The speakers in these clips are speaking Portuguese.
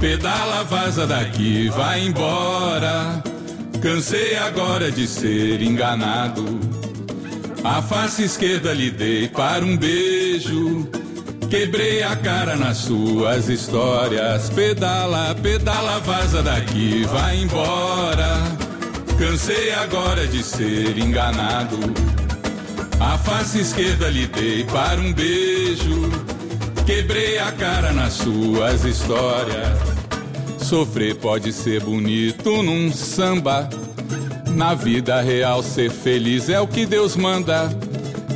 pedala, vaza daqui, vai embora. Cansei agora de ser enganado. A face esquerda lhe dei para um beijo. Quebrei a cara nas suas histórias. Pedala, pedala, vaza daqui, vai embora. Cansei agora de ser enganado. A face esquerda lhe dei para um beijo. Quebrei a cara nas suas histórias. Sofrer pode ser bonito num samba. Na vida real, ser feliz é o que Deus manda.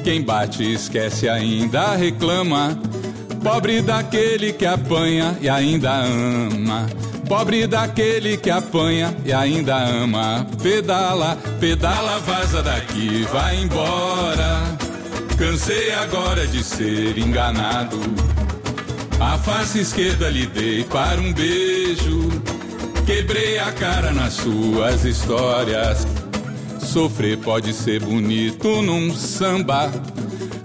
Quem bate esquece ainda reclama. Pobre daquele que apanha e ainda ama. Pobre daquele que apanha e ainda ama. Pedala, pedala, vaza daqui, vai embora. Cansei agora de ser enganado. A face esquerda lhe dei para um beijo. Quebrei a cara nas suas histórias. Sofrer pode ser bonito num samba.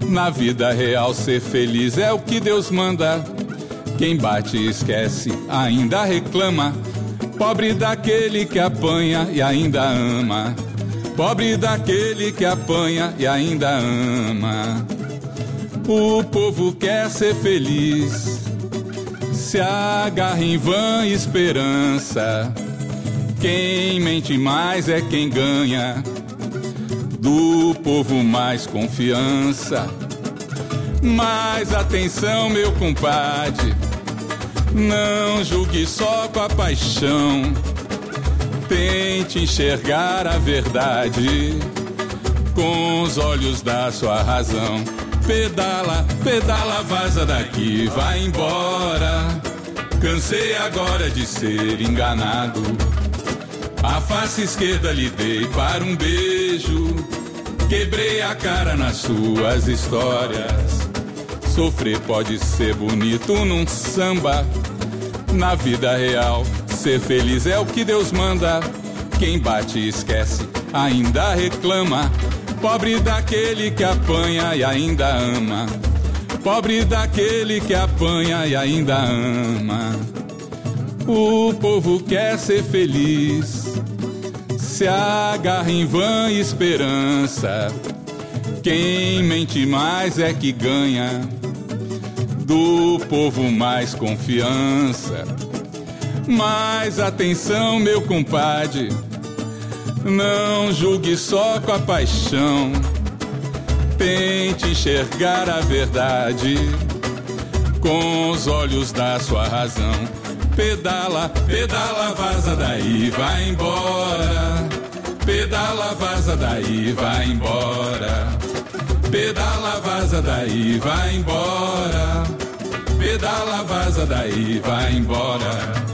Na vida real, ser feliz é o que Deus manda. Quem bate esquece, ainda reclama. Pobre daquele que apanha e ainda ama. Pobre daquele que apanha e ainda ama. O povo quer ser feliz, se agarra em vã esperança. Quem mente mais é quem ganha, do povo mais confiança. Mas atenção, meu compadre, não julgue só com a paixão. Tente enxergar a verdade com os olhos da sua razão. Pedala, pedala, vaza daqui, vai embora. Cansei agora de ser enganado. A face esquerda lhe dei para um beijo. Quebrei a cara nas suas histórias. Sofrer pode ser bonito num samba. Na vida real, ser feliz é o que Deus manda. Quem bate esquece, ainda reclama. Pobre daquele que apanha e ainda ama. Pobre daquele que apanha e ainda ama. O povo quer ser feliz, se agarra em vã esperança. Quem mente mais é que ganha, do povo mais confiança. Mas atenção, meu compadre, não julgue só com a paixão. Tente enxergar a verdade com os olhos da sua razão. Pedala, pedala, vaza daí, vai embora. Pedala, vaza daí, vai embora. Pedala, vaza daí, vai embora. Pedala, vaza daí, vai embora.